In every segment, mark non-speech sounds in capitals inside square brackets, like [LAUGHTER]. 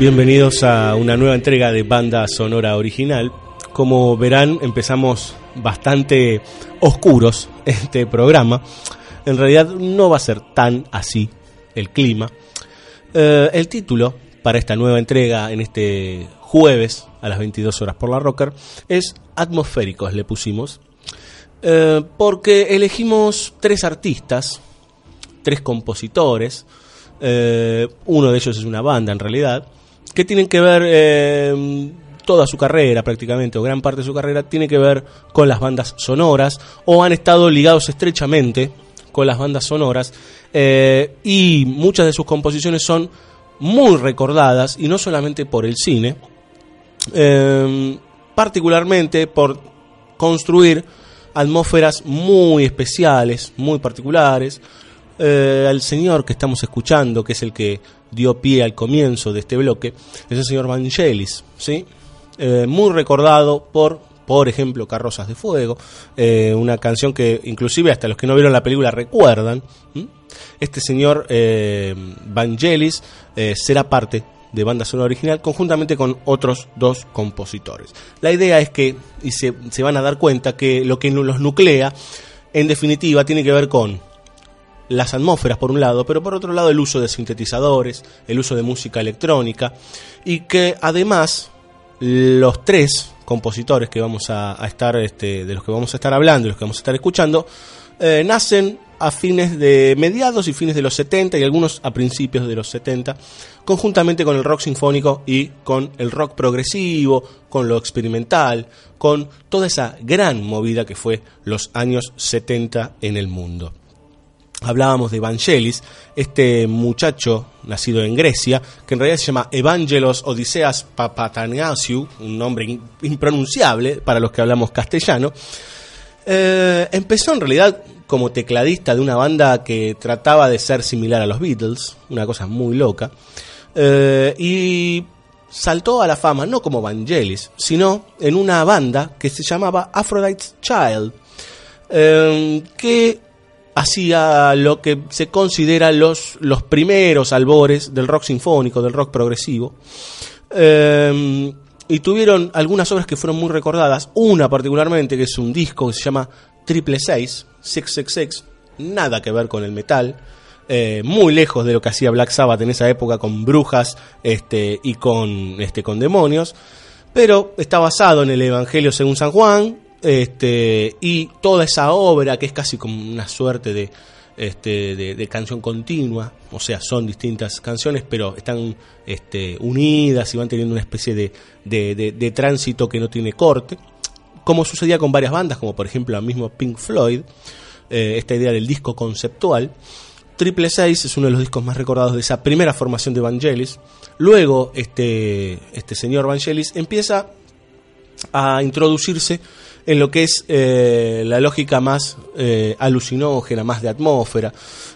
Bienvenidos a una nueva entrega de banda sonora original. Como verán, empezamos bastante oscuros este programa. En realidad no va a ser tan así el clima. Eh, el título para esta nueva entrega en este jueves a las 22 horas por la Rocker es Atmosféricos, le pusimos. Eh, porque elegimos tres artistas, tres compositores. eh, uno de ellos es una banda en realidad que tienen que ver eh, toda su carrera prácticamente, o gran parte de su carrera, tiene que ver con las bandas sonoras, o han estado ligados estrechamente con las bandas sonoras, eh, y muchas de sus composiciones son muy recordadas, y no solamente por el cine, eh, particularmente por construir atmósferas muy especiales, muy particulares, eh, al señor que estamos escuchando, que es el que dio pie al comienzo de este bloque, es el señor Vangelis, ¿sí? Eh, muy recordado por, por ejemplo, Carrozas de Fuego, eh, una canción que inclusive hasta los que no vieron la película recuerdan. Este señor eh, Vangelis será parte de banda sonora original conjuntamente con otros dos compositores. La idea es que, y se, se van a dar cuenta, que lo que los nuclea, en definitiva, tiene que ver con las atmósferas por un lado, pero por otro lado el uso de sintetizadores, el uso de música electrónica y que además los tres compositores que vamos a, estar este, de los que vamos a estar hablando y los que vamos a estar escuchando eh, nacen a fines de mediados y fines de los 70 y algunos a principios de los 70 conjuntamente con el rock sinfónico y con el rock progresivo, con lo experimental, con toda esa gran movida que fue los años 70 en el mundo hablábamos de Evangelis, este muchacho nacido en Grecia, que en realidad se llama Evangelos Odiseas Papatanasiou, un nombre impronunciable para los que hablamos castellano, eh, empezó en realidad como tecladista de una banda que trataba de ser similar a los Beatles, una cosa muy loca, eh, y saltó a la fama no como Vangelis, sino en una banda que se llamaba Aphrodite's Child, eh, que hacía lo que se considera los, los primeros albores del rock sinfónico, del rock progresivo. Eh, y tuvieron algunas obras que fueron muy recordadas. Una particularmente, que es un disco que se llama Triple Seis, Six Six Six, nada que ver con el metal. eh, muy lejos de lo que hacía Black Sabbath en esa época con brujas este, y con, este, con demonios. Pero está basado en el Evangelio según San Juan, este, y toda esa obra que es casi como una suerte de, este, de, canción continua, o sea, son distintas canciones, pero están este, unidas y van teniendo una especie de, de, tránsito que no tiene corte, como sucedía con varias bandas, como por ejemplo el mismo Pink Floyd, eh, esta idea del disco conceptual. Triple Seis es uno de los discos más recordados de esa primera formación de Vangelis. Luego, este, este señor Vangelis empieza a introducirse en lo que es eh, la lógica más eh, alucinógena, más de atmósfera.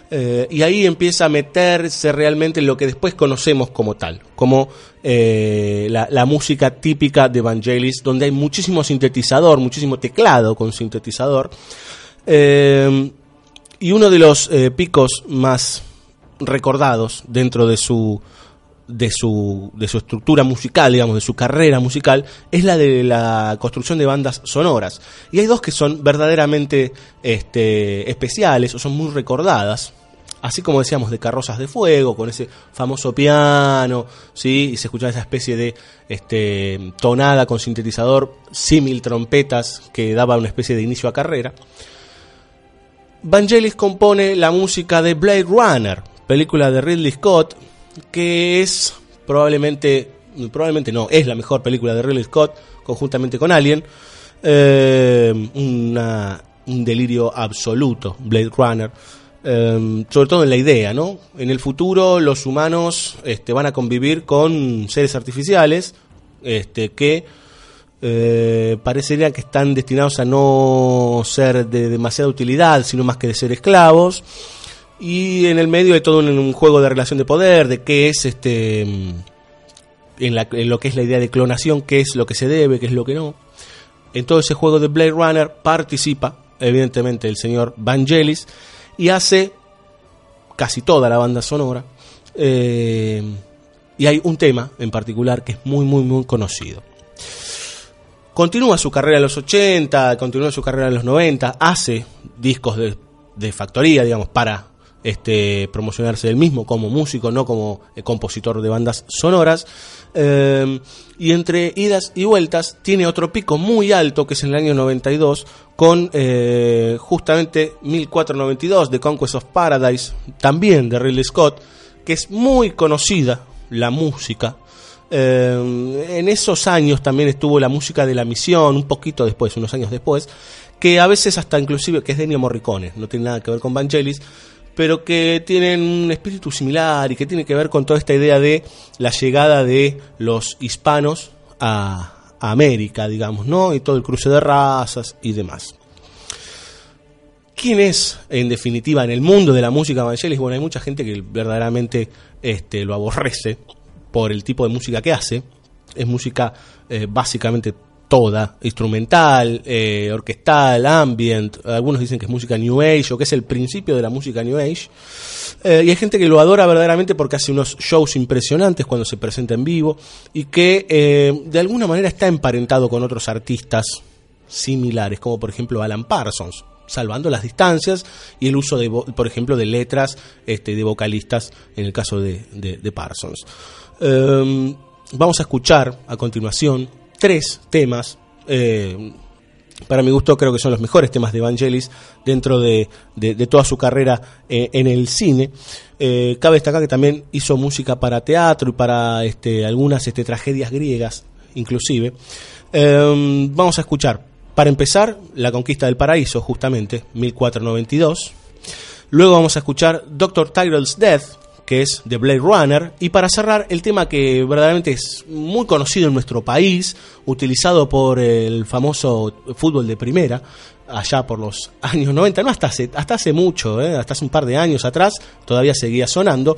Eh, y ahí empieza a meterse realmente en lo que después conocemos como tal, como la, la música típica de Vangelis, donde hay muchísimo sintetizador, muchísimo teclado con sintetizador. Y uno de los picos más recordados dentro de su de su, de su estructura musical, digamos, de su carrera musical, es la de la construcción de bandas sonoras. Y hay dos que son verdaderamente este, especiales o son muy recordadas. Así como decíamos de Carrozas de Fuego, con ese famoso piano, ¿sí? y se escuchaba esa especie de este, tonada con sintetizador, símil trompetas, que daba una especie de inicio a carrera. Vangelis compone la música de Blade Runner, película de Ridley Scott, que es probablemente, probablemente no, es la mejor película de Ridley Scott, conjuntamente con Alien. Eh, un delirio absoluto, Blade Runner. Eh, sobre todo en la idea, ¿no? En el futuro los humanos este, van a convivir con seres artificiales este, que eh, parecería que están destinados a no ser de demasiada utilidad, sino más que de ser esclavos y en el medio de todo un, juego de relación de poder, de qué es este en, en, lo que es la idea de clonación, qué es lo que se debe, qué es lo que no. En todo ese juego de Blade Runner participa, evidentemente, el señor Vangelis y hace casi toda la banda sonora. Eh, y hay un tema en particular que es muy, muy, muy conocido. Continúa su carrera en los 80, continúa su carrera en los 90, hace discos de, de factoría, digamos, para este, promocionarse él mismo como músico, no como eh, compositor de bandas sonoras. Eh, y entre idas y vueltas tiene otro pico muy alto que es en el año 92 con eh, justamente 1492 de Conquest of Paradise, también de Ridley Scott, que es muy conocida la música. en esos años también estuvo la música de la misión, un poquito después, unos años después, que a veces hasta inclusive, que es de Ennio Morricone, no tiene nada que ver con Vangelis, pero que tienen un espíritu similar y que tiene que ver con toda esta idea de la llegada de los hispanos a, América, digamos, ¿no? Y todo el cruce de razas y demás. ¿Quién es, en definitiva, en el mundo de la música evangelis? Bueno, hay mucha gente que verdaderamente este, lo aborrece por el tipo de música que hace. Es música eh, básicamente toda, instrumental, eh, orquestal, ambient, algunos dicen que es música New Age o que es el principio de la música New Age. Eh, y hay gente que lo adora verdaderamente porque hace unos shows impresionantes cuando se presenta en vivo y que eh, de alguna manera está emparentado con otros artistas similares, como por ejemplo Alan Parsons, salvando las distancias y el uso de, por ejemplo, de letras este, de vocalistas en el caso de, de Parsons. vamos a escuchar a continuación tres temas. Eh, para mi gusto creo que son los mejores temas de Evangelis dentro de, toda su carrera eh, en el cine. Eh, cabe destacar que también hizo música para teatro y para este, algunas este, tragedias griegas, inclusive. vamos a escuchar, para empezar, La Conquista del Paraíso, justamente, 1492. Luego vamos a escuchar Doctor Tyrell's Death, que es The Blade Runner. Y para cerrar, el tema que verdaderamente es muy conocido en nuestro país, utilizado por el famoso fútbol de primera, allá por los [LAUGHS] años 90, no hasta hace, hasta hace mucho, ¿eh? hasta hace un par de años atrás, todavía seguía sonando,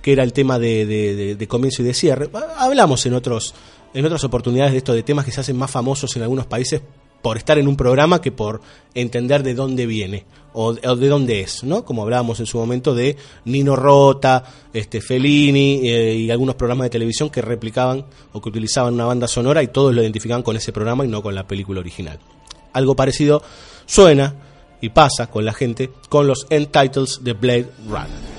que era el tema de, de comienzo y de cierre. Hablamos en otros en otras oportunidades de esto de temas que se hacen más famosos en algunos países por estar en un programa que por entender de dónde viene o, de dónde es, ¿no? Como hablábamos en su momento de Nino Rota, este Fellini eh, y algunos programas de televisión que replicaban o que utilizaban una banda sonora y todos lo identificaban con ese programa y no con la película original. Algo parecido suena y pasa con la gente con los end titles de Blade Runner.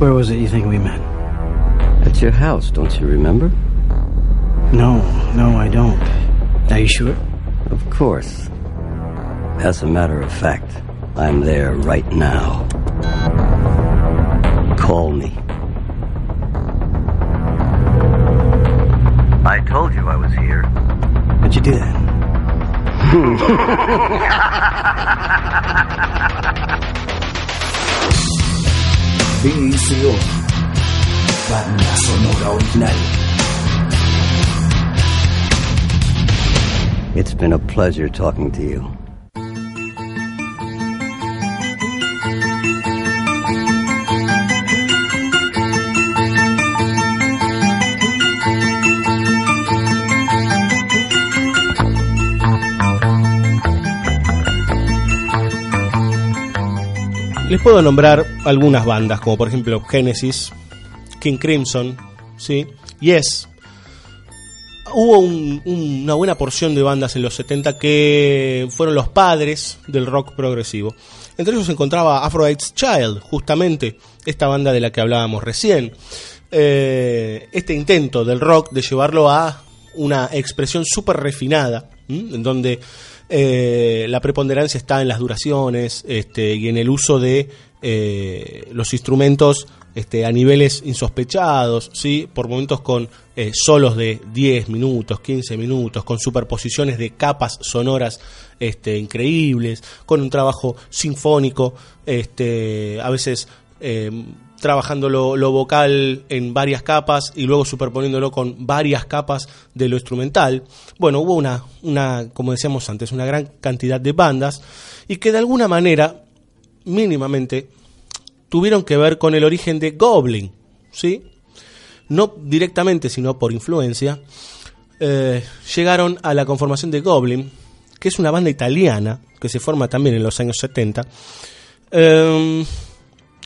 Where was it you think we met? At your house, don't you remember? No, no, I don't. Are you sure? Of course. As a matter of fact, I'm there right now. Call me. I told you I was here. How'd you do that? [LAUGHS] BCO. Banda sonora original. It's been a pleasure talking to you. Les puedo nombrar algunas bandas, como por ejemplo Genesis, King Crimson, ¿sí? Yes. Hubo un- una buena porción de bandas en los 70 que fueron los padres del rock progresivo. Entre ellos se encontraba Aphrodite's Child, justamente esta banda de la que hablábamos recién. Eh, este intento del rock de llevarlo a una expresión súper refinada, en donde eh, la preponderancia está en las duraciones este, y en el uso de eh, los instrumentos este, a niveles insospechados, ¿sí? por momentos con eh, solos de 10 minutos, 15 minutos, con superposiciones de capas sonoras este, increíbles, con un trabajo sinfónico, este, a veces eh, trabajando lo, lo vocal en varias capas y luego superponiéndolo con varias capas de lo instrumental. Bueno, hubo una, una, como decíamos antes, una gran cantidad de bandas y que de alguna manera, mínimamente, tuvieron que ver con el origen de Goblin, ¿sí? No directamente, sino por influencia, eh, llegaron a la conformación de Goblin, que es una banda italiana que se forma también en los años 70. Eh,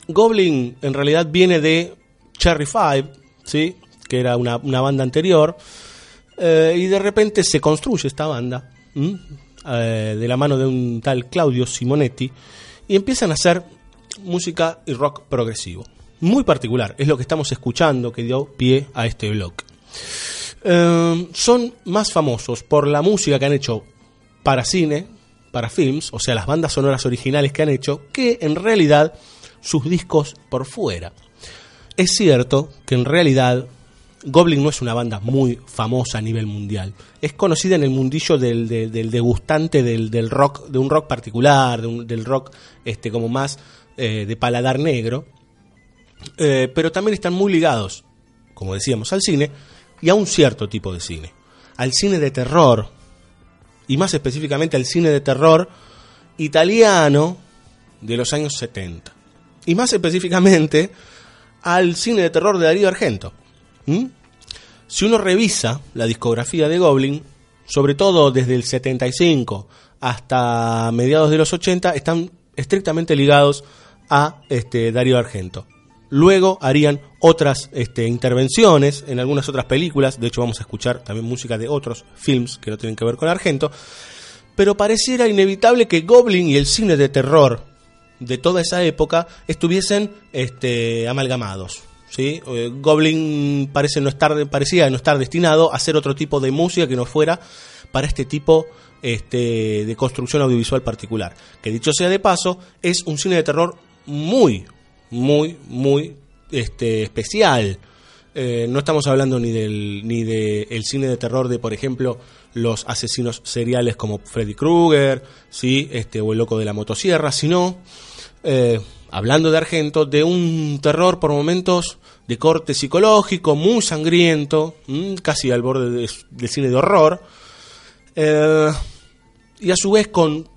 Goblin en realidad viene de Cherry Five, ¿sí? que era una, una banda anterior, eh, y de repente se construye esta banda. Eh, de la mano de un tal Claudio Simonetti, y empiezan a hacer música y rock progresivo. Muy particular, es lo que estamos escuchando que dio pie a este blog. Eh, son más famosos por la música que han hecho para cine, para films, o sea, las bandas sonoras originales que han hecho, que en realidad sus discos por fuera. Es cierto que en realidad Goblin no es una banda muy famosa a nivel mundial. Es conocida en el mundillo del, degustante del, rock, de un rock particular, del rock este, como más eh, de paladar negro. Eh, pero también están muy ligados, como decíamos, al cine y a un cierto tipo de cine. Al cine de terror, y más específicamente al cine de terror italiano de los años 70. Y más específicamente al cine de terror de Darío Argento. ¿Mm? Si uno revisa la discografía de Goblin, sobre todo desde el 75 hasta mediados de los 80, están estrictamente ligados a este, Darío Argento. Luego harían otras este, intervenciones en algunas otras películas, de hecho vamos a escuchar también música de otros films que no tienen que ver con Argento, pero pareciera inevitable que Goblin y el cine de terror de toda esa época estuviesen este, amalgamados. Eh, Goblin parece no estar, parecía no estar destinado a hacer otro tipo de música que no fuera para este tipo este, de construcción audiovisual particular. Que dicho sea de paso, es un cine de terror muy, muy, muy este, especial. Eh, no estamos hablando ni del ni de cine de terror de, por ejemplo, los asesinos seriales como Freddy Krueger, sí, este o el loco de la motosierra, sino eh, hablando de Argento, de un terror por momentos de corte psicológico, muy sangriento, mm, casi al borde de- del cine de horror, eh, y a su vez con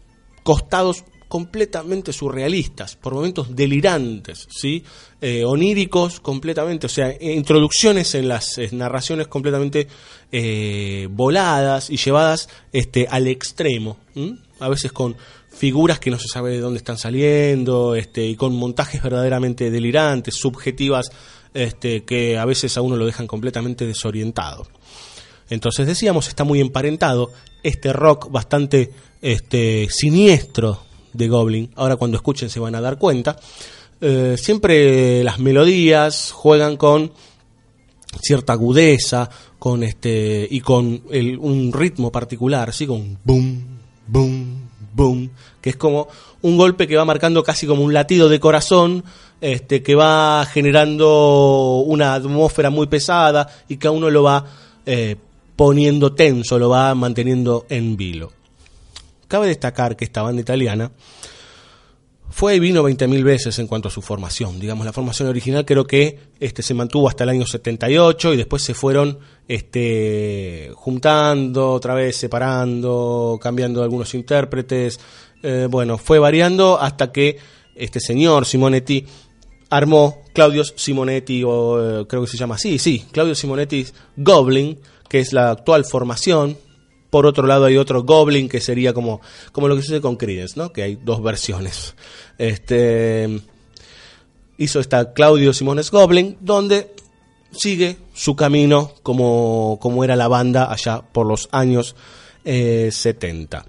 costados completamente surrealistas, por momentos delirantes, ¿sí? Eh, oníricos completamente, o sea, eh, introducciones en las eh, narraciones completamente voladas y llevadas este, al extremo, a veces con figuras que no se sabe de dónde están saliendo, este, y con montajes verdaderamente delirantes, subjetivas, este, que a veces a uno lo dejan completamente desorientado. Entonces decíamos, está muy emparentado este rock bastante este, siniestro de Goblin. Ahora cuando escuchen se van a dar cuenta. Eh, siempre las melodías juegan con cierta agudeza, con este y con el- un ritmo particular, así con boom, boom, boom, que es como un golpe que va marcando casi como un latido de corazón, este que va generando una atmósfera muy pesada y que a uno lo va eh, poniendo tenso, lo va manteniendo en vilo. Cabe destacar que esta banda italiana fue y vino 20.000 veces en cuanto a su formación. Digamos, la formación original creo que este, se mantuvo hasta el año 78 y después se fueron este, juntando, otra vez separando, cambiando algunos intérpretes. Eh, bueno, fue variando hasta que este señor Simonetti armó Claudio Simonetti, o eh, creo que se llama así, sí, Claudio Simonetti Goblin, que es la actual formación. Por otro lado hay otro Goblin que sería como, como lo que sucede con Creedence, ¿no? Que hay dos versiones. Este hizo esta Claudio Simones Goblin, donde sigue su camino como, como era la banda allá por los años eh, 70.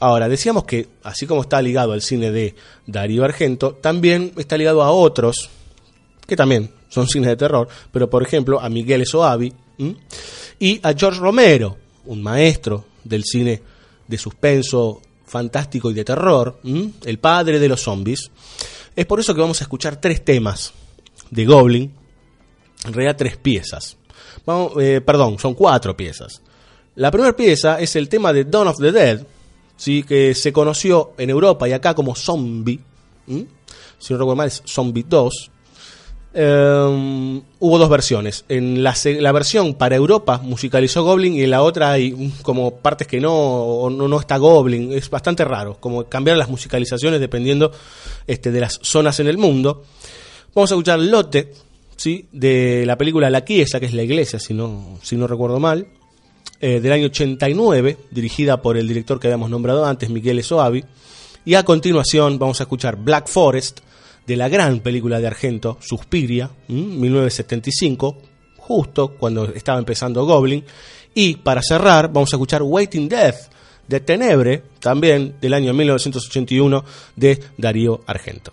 Ahora, decíamos que así como está ligado al cine de Darío Argento, también está ligado a otros que también son cines de terror, pero por ejemplo a Miguel Soavi y a George Romero, un maestro del cine de suspenso fantástico y de terror, el padre de los zombies. Es por eso que vamos a escuchar tres temas de Goblin, en realidad tres piezas. Vamos, eh, perdón, son cuatro piezas. La primera pieza es el tema de Dawn of the Dead, ¿sí? que se conoció en Europa y acá como Zombie. Si no recuerdo mal, es Zombie 2. Eh, hubo dos versiones. En la, versión para Europa musicalizó Goblin y en la otra hay como partes que no, o no, no está Goblin. Es bastante raro, como cambiar las musicalizaciones dependiendo este, de las zonas en el mundo. Vamos a escuchar Lotte, ¿sí? de la película La Chiesa, que es la iglesia, si no, si no recuerdo mal, eh, del año 89, dirigida por el director que habíamos nombrado antes, Michele Soavi. Y a continuación vamos a escuchar Black Forest, de la gran película de Argento, Suspiria, ¿m? 1975, justo cuando estaba empezando Goblin. Y para cerrar, vamos a escuchar Waiting Death, de Tenebre, también del año 1981, de Darío Argento.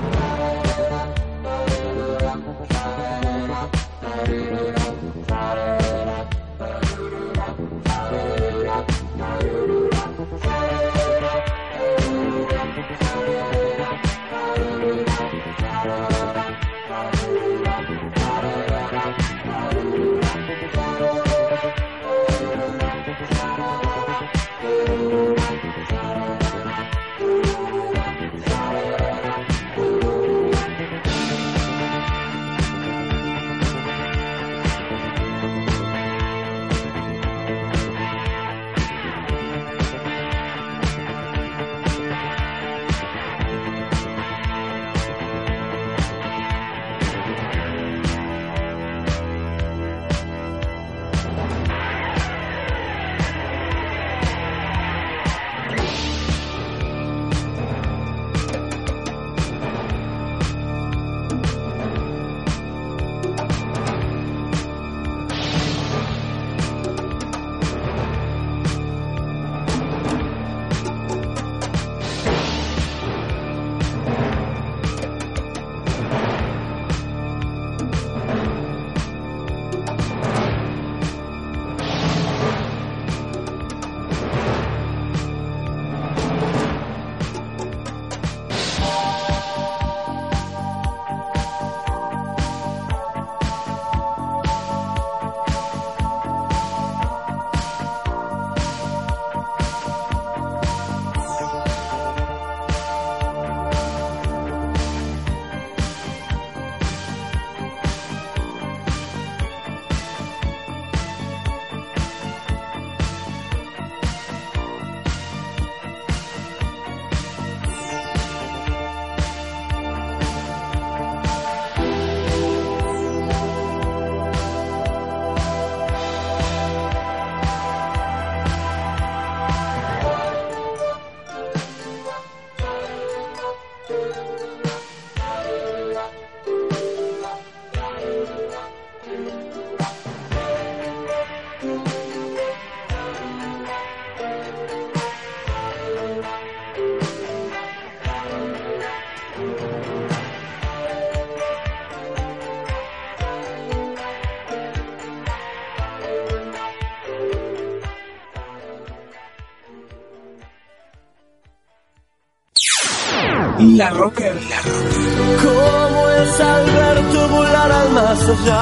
Rocker. La Rocker. ¿Cómo es Alberto volar al más allá?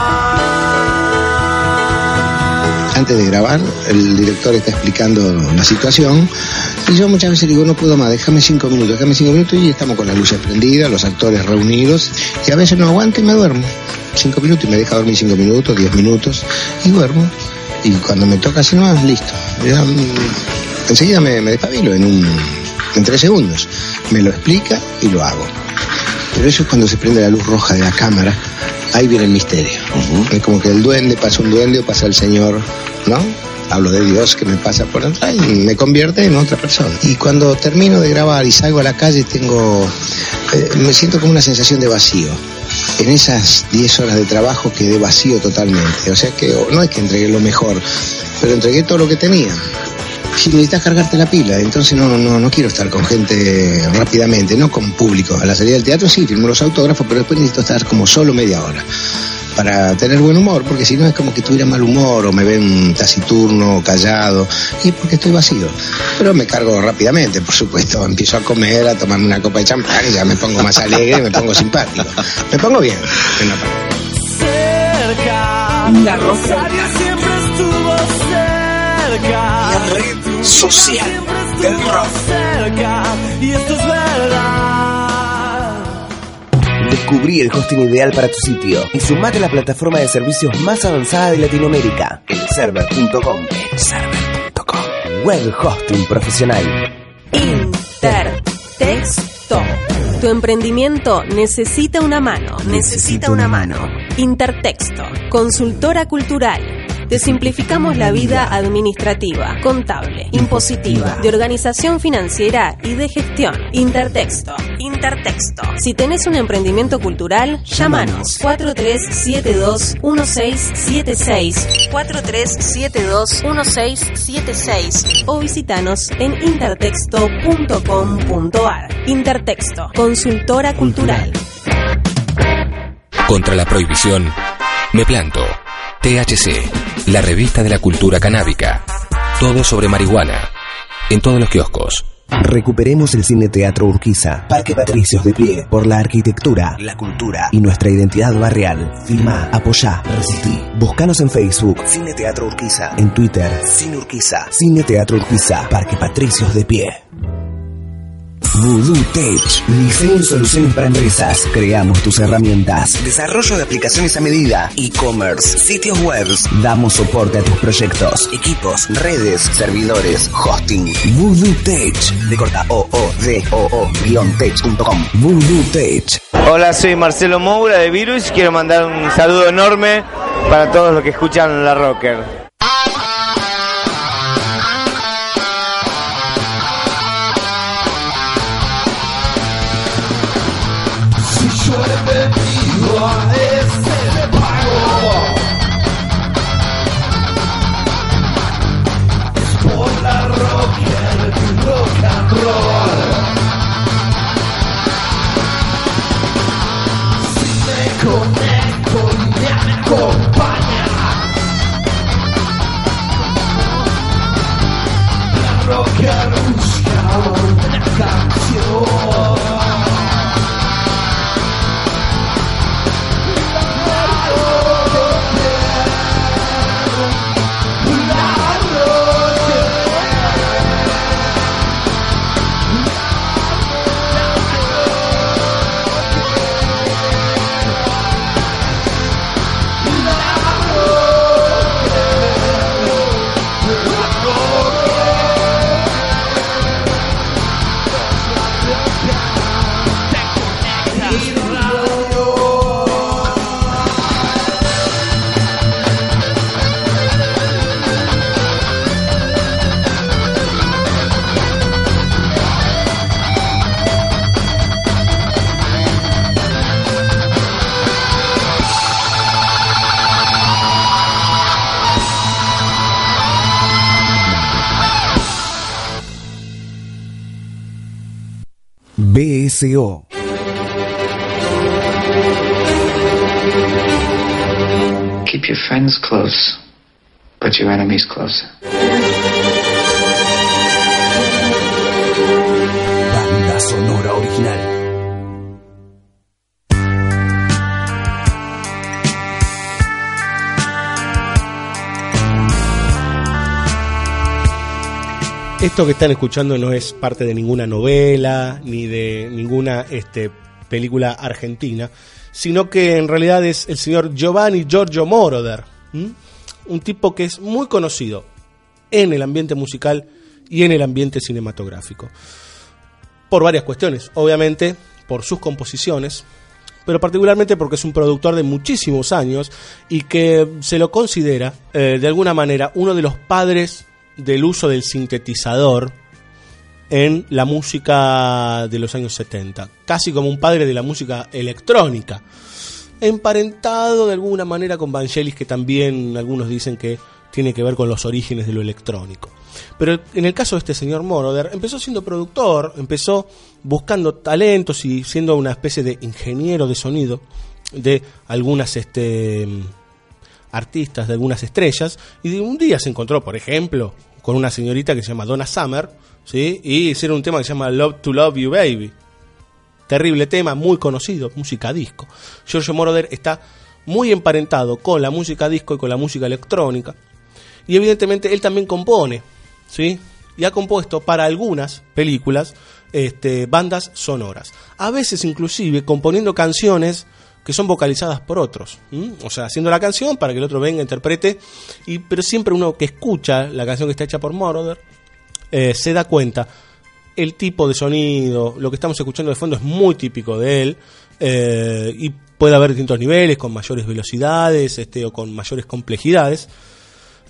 Antes de grabar, el director está explicando la situación y yo muchas veces digo, no puedo más, déjame cinco minutos, déjame cinco minutos y estamos con las luces prendidas, los actores reunidos y a veces no aguanto y me duermo. Cinco minutos y me deja dormir cinco minutos, diez minutos y duermo. Y cuando me toca así nomás, listo. Ya, mm, enseguida me, me despabilo en un, en tres segundos. Me lo explica y lo hago. Pero eso es cuando se prende la luz roja de la cámara, ahí viene el misterio. Es como que el duende pasa un duende o pasa el señor, ¿no? Hablo de Dios que me pasa por atrás y me convierte en otra persona. Y cuando termino de grabar y salgo a la calle tengo, eh, me siento como una sensación de vacío. En esas 10 horas de trabajo quedé vacío totalmente. O sea que no es que entregué lo mejor, pero entregué todo lo que tenía si necesitas cargarte la pila, entonces no, no, no quiero estar con gente rápidamente, no con público. A la salida del teatro sí, firmo los autógrafos, pero después necesito estar como solo media hora para tener buen humor, porque si no es como que tuviera mal humor o me ven taciturno, callado, y porque estoy vacío. Pero me cargo rápidamente, por supuesto. [LAUGHS] Empiezo a comer, a tomarme una copa de champán y ya me pongo más alegre, me pongo simpático. Me pongo bien. Cerca. La. Radio siempre cerca. La red social del rock. cerca. Y esto es verdad. Descubrí el hosting ideal para tu sitio y sumate a la plataforma de servicios más avanzada de Latinoamérica, elserver.com. Elserver.com. Web hosting profesional. Intertexto. Tu emprendimiento necesita una mano. Necesita una mano. Intertexto. Consultora cultural. Te simplificamos la vida administrativa, contable, impositiva, de organización financiera y de gestión. Intertexto. Intertexto. Si tenés un emprendimiento cultural, llámanos 4372-1676. 4372-1676. O visitanos en intertexto.com.ar. Intertexto. Consultora cultural. Contra la prohibición, me planto. THC, la revista de la cultura canábica. Todo sobre marihuana. En todos los kioscos. Recuperemos el Cine Teatro Urquiza, Parque Patricios de pie, por la arquitectura, la cultura y nuestra identidad barrial. Filma, apoyá, resistí. Búscanos en Facebook, Cine Teatro Urquiza, en Twitter, Cine Urquiza, Cine Teatro Urquiza, Parque Patricios de pie. Voodoo Tech. Diseño y soluciones para empresas. Creamos tus herramientas. Desarrollo de aplicaciones a medida. E-commerce. Sitios web. Damos soporte a tus proyectos. Equipos, redes, servidores, hosting. Voodoo Tech. De corta o o d o o tech.com. Voodoo Tech. Hola, soy Marcelo Moura de Virus. Quiero mandar un saludo enorme para todos los que escuchan la Rocker. BSO. Keep your friends close, but your enemies closer. Banda sonora original. Esto que están escuchando no es parte de ninguna novela ni de ninguna este, película argentina, sino que en realidad es el señor Giovanni Giorgio Moroder, un tipo que es muy conocido en el ambiente musical y en el ambiente cinematográfico. Por varias cuestiones, obviamente por sus composiciones, pero particularmente porque es un productor de muchísimos años y que se lo considera eh, de alguna manera uno de los padres del uso del sintetizador en la música de los años 70, casi como un padre de la música electrónica, emparentado de alguna manera con Vangelis, que también algunos dicen que tiene que ver con los orígenes de lo electrónico. Pero en el caso de este señor Moroder, empezó siendo productor, empezó buscando talentos y siendo una especie de ingeniero de sonido de algunas este, artistas, de algunas estrellas, y un día se encontró, por ejemplo, con una señorita que se llama Donna Summer, ¿sí? y hicieron un tema que se llama Love to Love You Baby. Terrible tema, muy conocido, música disco. Giorgio Moroder está muy emparentado con la música disco y con la música electrónica. Y evidentemente él también compone, ¿sí? Y ha compuesto para algunas películas este, bandas sonoras. A veces inclusive componiendo canciones que son vocalizadas por otros. O sea, haciendo la canción para que el otro venga, interprete. Y, pero siempre uno que escucha la canción que está hecha por Moroder eh, se da cuenta el tipo de sonido, lo que estamos escuchando de fondo es muy típico de él. eh, y puede haber distintos niveles, con mayores velocidades este, o con mayores complejidades.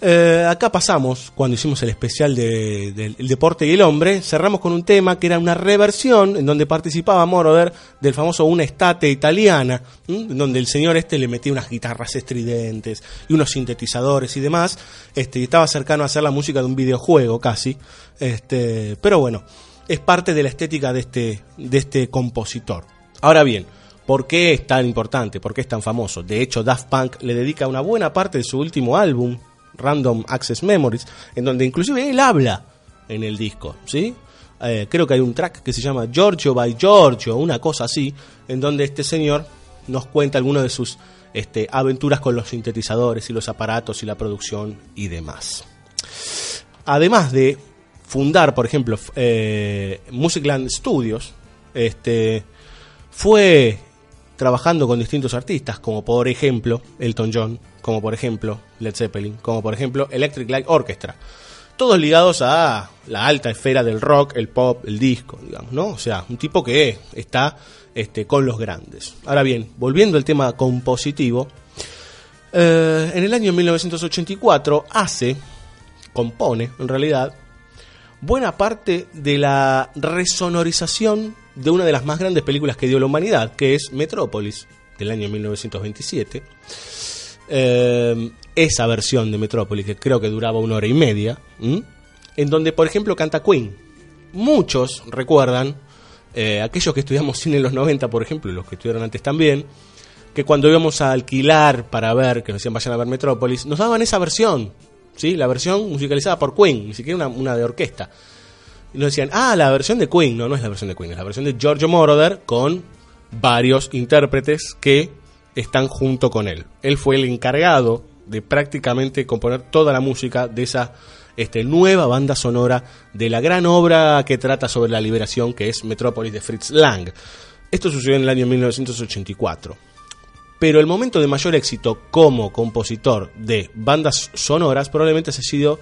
Eh, acá pasamos, cuando hicimos el especial del de, deporte y el hombre, cerramos con un tema que era una reversión en donde participaba Moroder del famoso Una Estate italiana, donde el señor este le metía unas guitarras estridentes y unos sintetizadores y demás, este, y estaba cercano a hacer la música de un videojuego casi, este, pero bueno, es parte de la estética de este, de este compositor. Ahora bien, ¿Por qué es tan importante? ¿Por qué es tan famoso? De hecho, Daft Punk le dedica una buena parte de su último álbum, Random Access Memories, en donde inclusive él habla en el disco, ¿sí? Eh, creo que hay un track que se llama Giorgio by Giorgio, una cosa así, en donde este señor nos cuenta algunas de sus este, aventuras con los sintetizadores y los aparatos y la producción y demás. Además de fundar, por ejemplo, eh, Musicland Studios, este, fue trabajando con distintos artistas, como por ejemplo Elton John, como por ejemplo Led Zeppelin, como por ejemplo Electric Light Orchestra. Todos ligados a la alta esfera del rock, el pop, el disco, digamos, ¿no? O sea, un tipo que está este, con los grandes. Ahora bien, volviendo al tema compositivo, eh, en el año 1984 hace, compone en realidad, buena parte de la resonorización de una de las más grandes películas que dio la humanidad, que es Metrópolis, del año 1927. Eh, esa versión de Metrópolis, que creo que duraba una hora y media, en donde, por ejemplo, canta Queen. Muchos recuerdan, eh, aquellos que estudiamos cine en los 90, por ejemplo, y los que estudiaron antes también, que cuando íbamos a alquilar para ver, que nos decían vayan a ver Metrópolis, nos daban esa versión, ¿sí? la versión musicalizada por Queen, ni siquiera una, una de orquesta. Y nos decían, ah, la versión de Queen. No, no es la versión de Queen, es la versión de Giorgio Moroder con varios intérpretes que están junto con él. Él fue el encargado de prácticamente componer toda la música de esa este, nueva banda sonora de la gran obra que trata sobre la liberación que es Metrópolis de Fritz Lang. Esto sucedió en el año 1984. Pero el momento de mayor éxito como compositor de bandas sonoras probablemente ha sido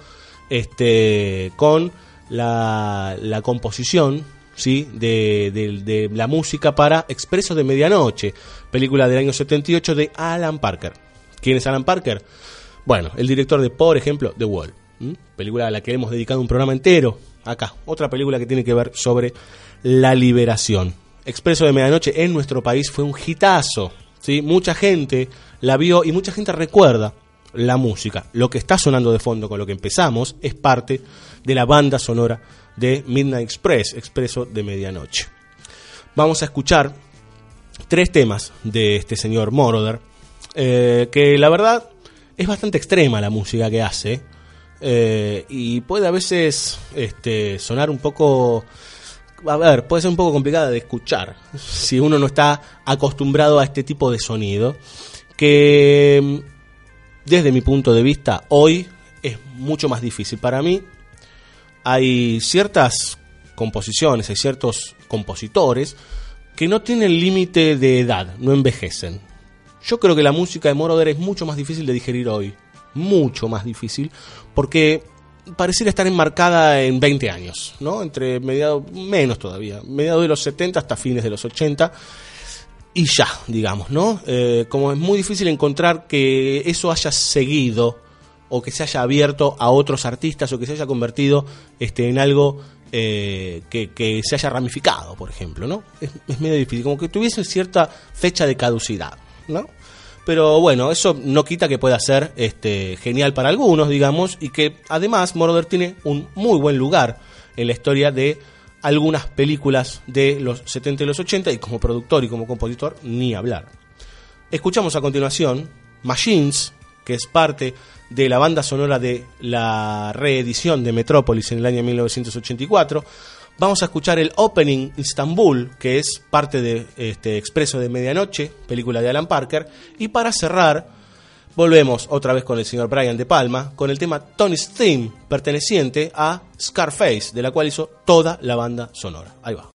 este, con la, la composición ¿sí? De, de, la música para Expreso de Medianoche, película del año 78 de Alan Parker. ¿Quién es Alan Parker? Bueno, el director de, por ejemplo, The Wall, película a la que hemos dedicado un programa entero. Acá, otra película que tiene que ver sobre la liberación. Expreso de Medianoche en nuestro país fue un hitazo. ¿sí? Mucha gente la vio y mucha gente recuerda la música. Lo que está sonando de fondo con lo que empezamos es parte de la banda sonora de Midnight Express, Expreso de Medianoche. Vamos a escuchar tres temas de este señor Moroder, eh, que la verdad es bastante extrema la música que hace eh, y puede a veces este, sonar un poco... A ver, puede ser un poco complicada de escuchar si uno no está acostumbrado a este tipo de sonido, que desde mi punto de vista hoy es mucho más difícil para mí hay ciertas composiciones, hay ciertos compositores que no tienen límite de edad, no envejecen. Yo creo que la música de Moroder es mucho más difícil de digerir hoy, mucho más difícil, porque pareciera estar enmarcada en 20 años, ¿no? Entre mediados, menos todavía, mediados de los 70 hasta fines de los 80, y ya, digamos, ¿no? Eh, como es muy difícil encontrar que eso haya seguido o que se haya abierto a otros artistas o que se haya convertido este, en algo eh, que, se haya ramificado, por ejemplo, ¿no? Es, medio difícil, como que tuviese cierta fecha de caducidad, ¿no? Pero bueno, eso no quita que pueda ser este, genial para algunos, digamos, y que además Moroder tiene un muy buen lugar en la historia de algunas películas de los 70 y los 80, y como productor y como compositor, ni hablar. Escuchamos a continuación Machines, que es parte de la banda sonora de la reedición de Metrópolis en el año 1984. Vamos a escuchar el opening Istanbul, que es parte de este Expreso de Medianoche, película de Alan Parker. Y para cerrar, volvemos otra vez con el señor Brian De Palma, con el tema Tony's Theme, perteneciente a Scarface, de la cual hizo toda la banda sonora. Ahí va.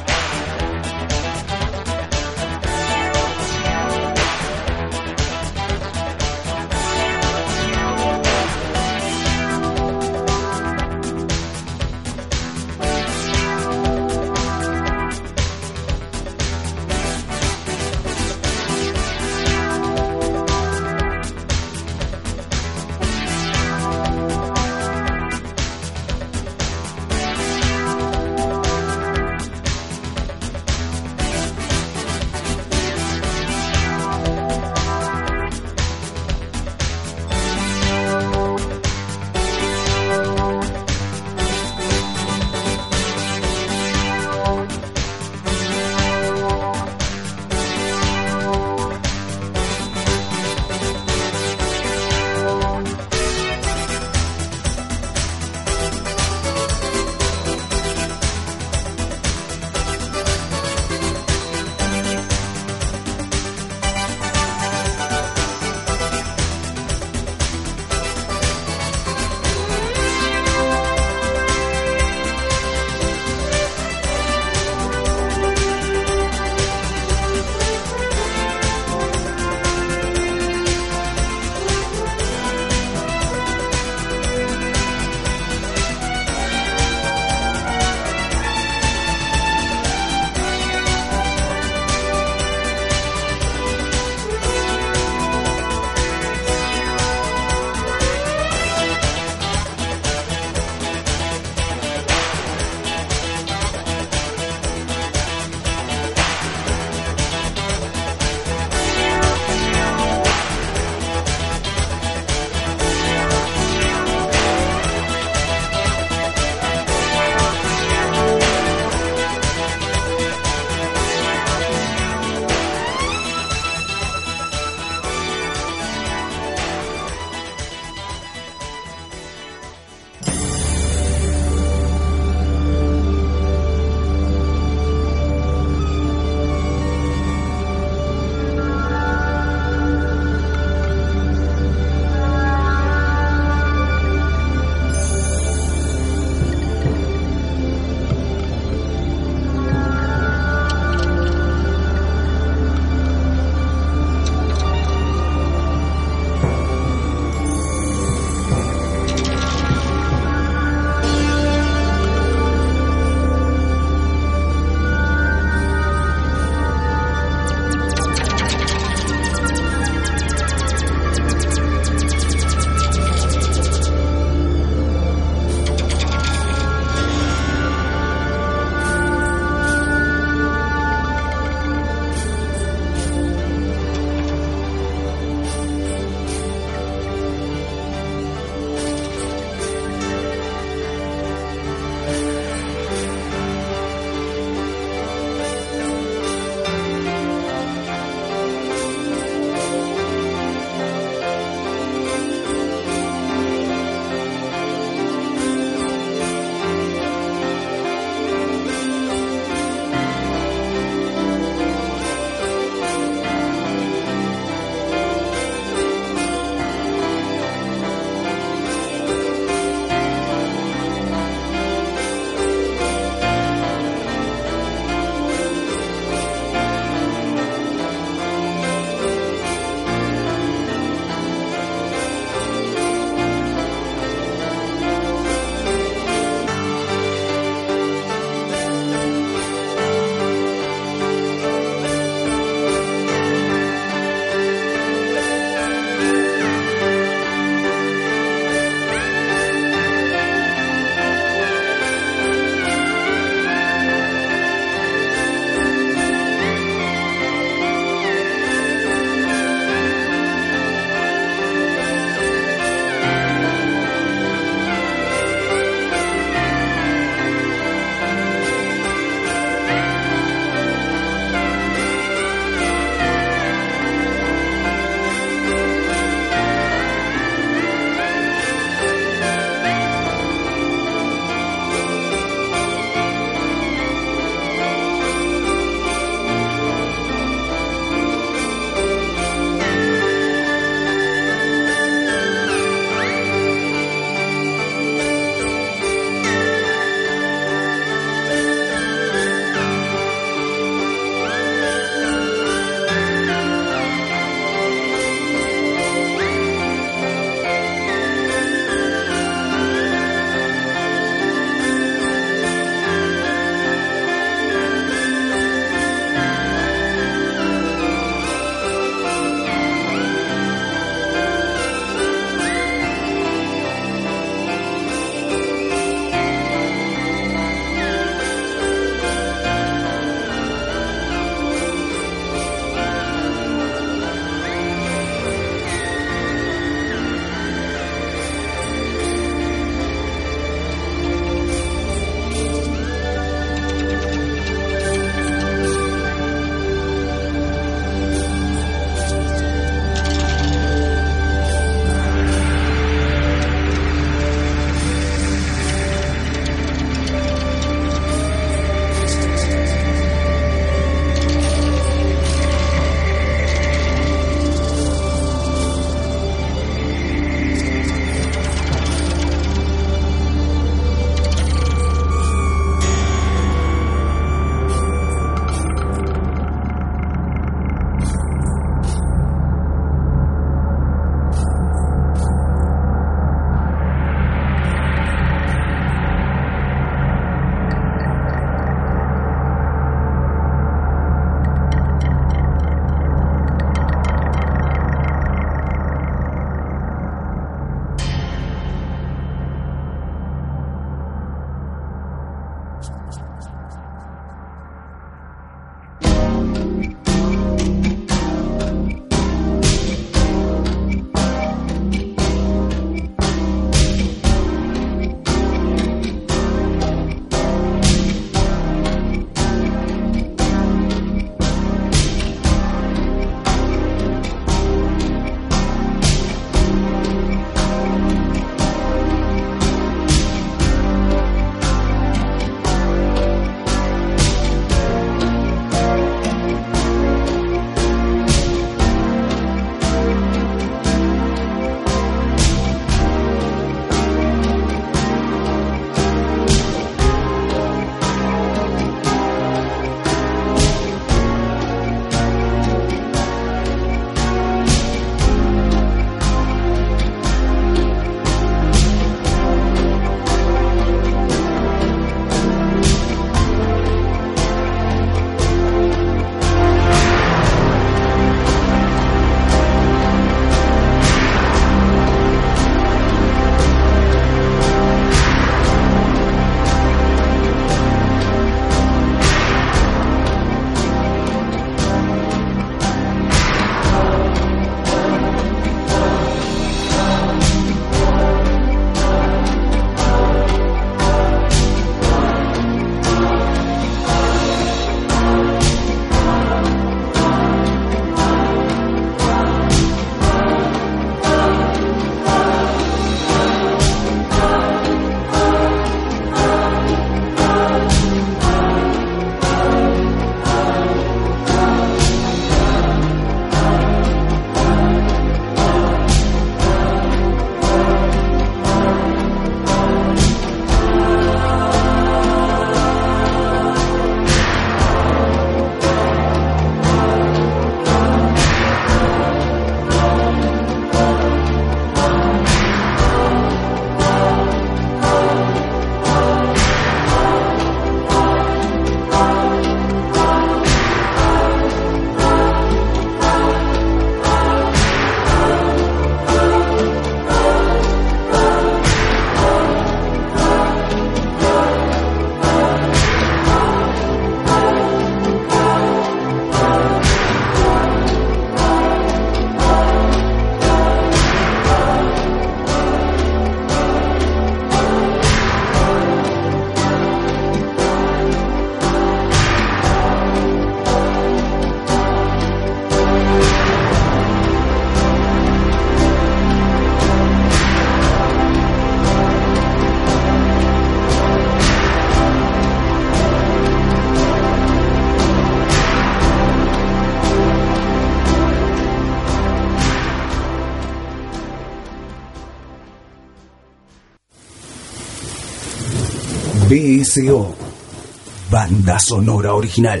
Banda sonora original.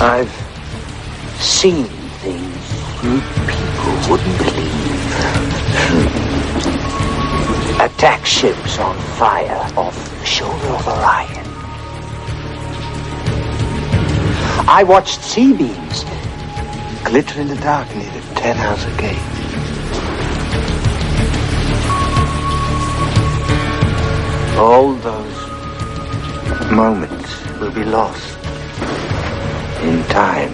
I've seen things you people wouldn't believe. Attack ships on fire off the shoulder of Orion. I watched sea beams glitter in the dark near the Ten House Gate. All those moments will be lost in time.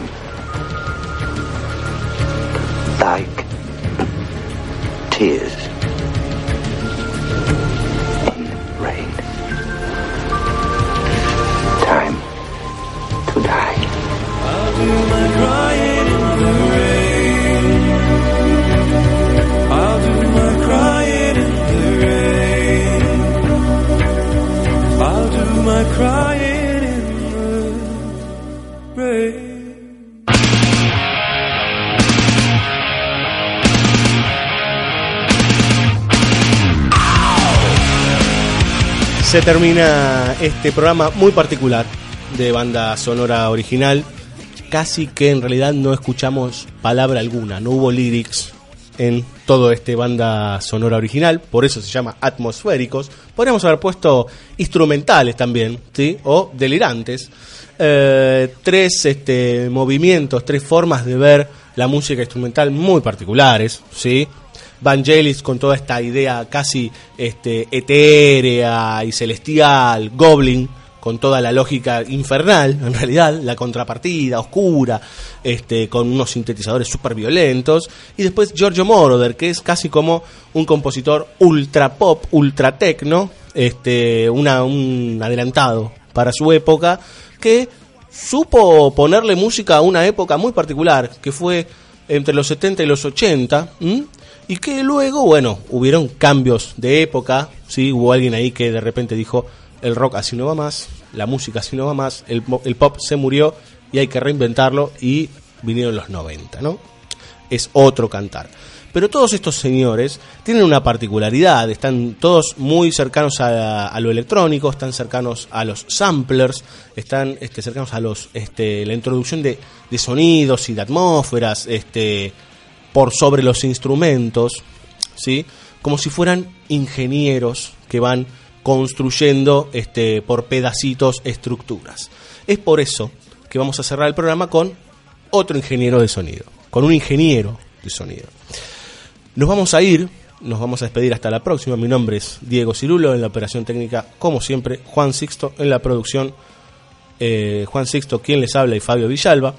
Like tears Se termina este programa muy particular de banda sonora original. Casi que en realidad no escuchamos palabra alguna, no hubo lyrics en todo este banda sonora original, por eso se llama atmosféricos. Podríamos haber puesto instrumentales también, ¿sí? O delirantes. Eh, tres este, movimientos, tres formas de ver la música instrumental muy particulares, ¿sí? Vangelis con toda esta idea casi este, etérea y celestial, Goblin con toda la lógica infernal, en realidad, la contrapartida oscura, este, con unos sintetizadores súper violentos, y después Giorgio Moroder, que es casi como un compositor ultra pop, ultra tecno, este, una, un adelantado para su época, que supo ponerle música a una época muy particular, que fue entre los 70 y los 80, ¿m? y que luego, bueno, hubieron cambios de época, ¿sí? hubo alguien ahí que de repente dijo, el rock así no va más, la música así no va más, el, el pop se murió y hay que reinventarlo y vinieron los 90, ¿no? Es otro cantar. Pero todos estos señores tienen una particularidad, están todos muy cercanos a, a lo electrónico, están cercanos a los samplers, están este, cercanos a los este, la introducción de, de sonidos y de atmósferas este, por sobre los instrumentos, ¿sí? como si fueran ingenieros que van construyendo este, por pedacitos estructuras. Es por eso que vamos a cerrar el programa con otro ingeniero de sonido, con un ingeniero de sonido. Nos vamos a ir, nos vamos a despedir hasta la próxima. Mi nombre es Diego Cirulo en la operación técnica, como siempre, Juan Sixto en la producción, eh, Juan Sixto quien les habla y Fabio Villalba.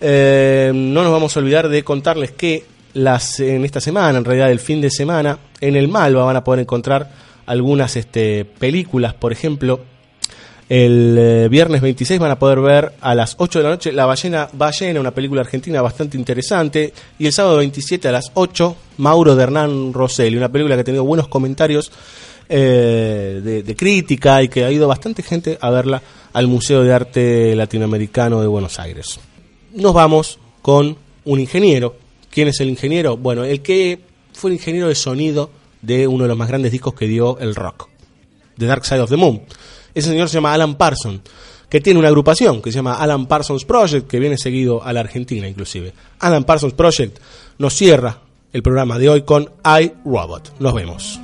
Eh, no nos vamos a olvidar de contarles que las, en esta semana, en realidad el fin de semana, en el Malva van a poder encontrar algunas este, películas, por ejemplo, el eh, viernes 26 van a poder ver a las 8 de la noche La ballena ballena, una película argentina bastante interesante. Y el sábado 27 a las 8, Mauro de Hernán Rosselli, una película que ha tenido buenos comentarios eh, de, de crítica y que ha ido bastante gente a verla al Museo de Arte Latinoamericano de Buenos Aires. Nos vamos con un ingeniero. ¿Quién es el ingeniero? Bueno, el que fue el ingeniero de sonido de uno de los más grandes discos que dio el rock, The Dark Side of the Moon. Ese señor se llama Alan Parsons, que tiene una agrupación que se llama Alan Parsons Project, que viene seguido a la Argentina inclusive. Alan Parsons Project nos cierra el programa de hoy con I Robot. Nos vemos.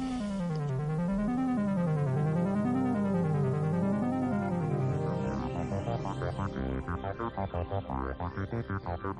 [LAUGHS]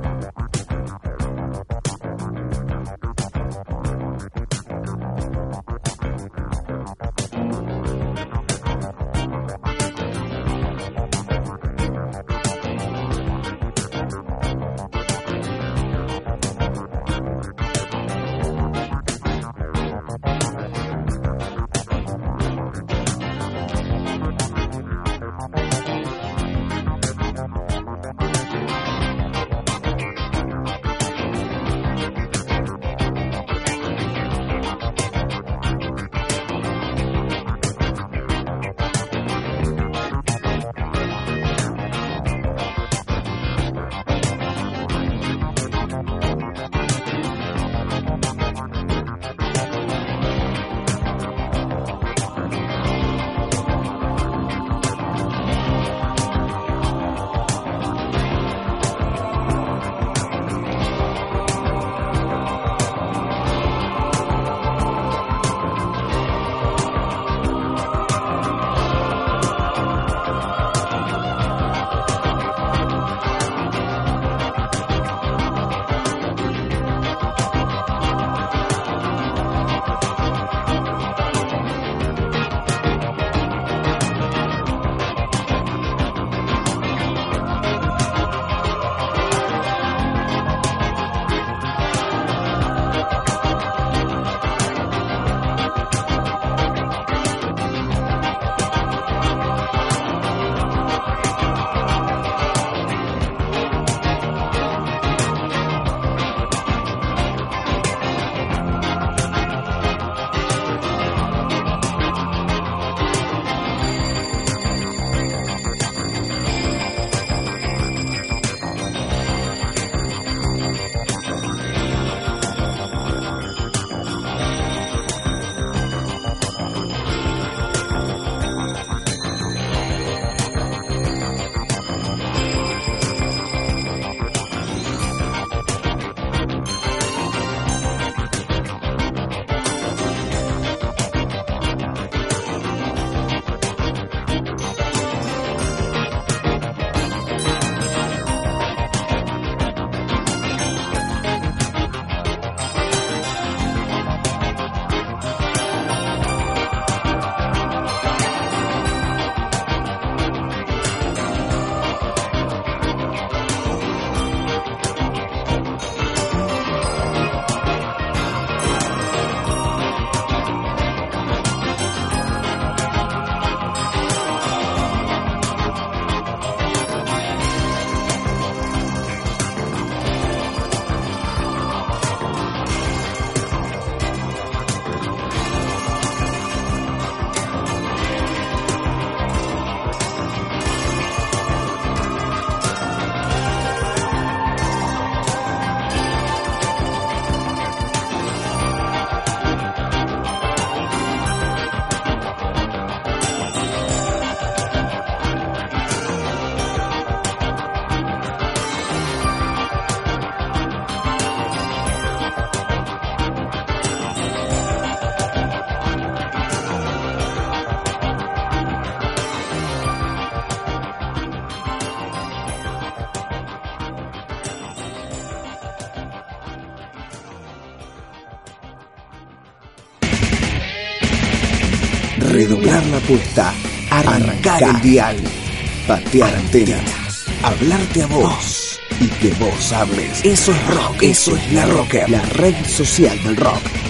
la apuesta, arrancar el dial, patear antenas, hablarte a vos. Y que vos hables. Eso es rock, eso es la rocker, la red social del rock.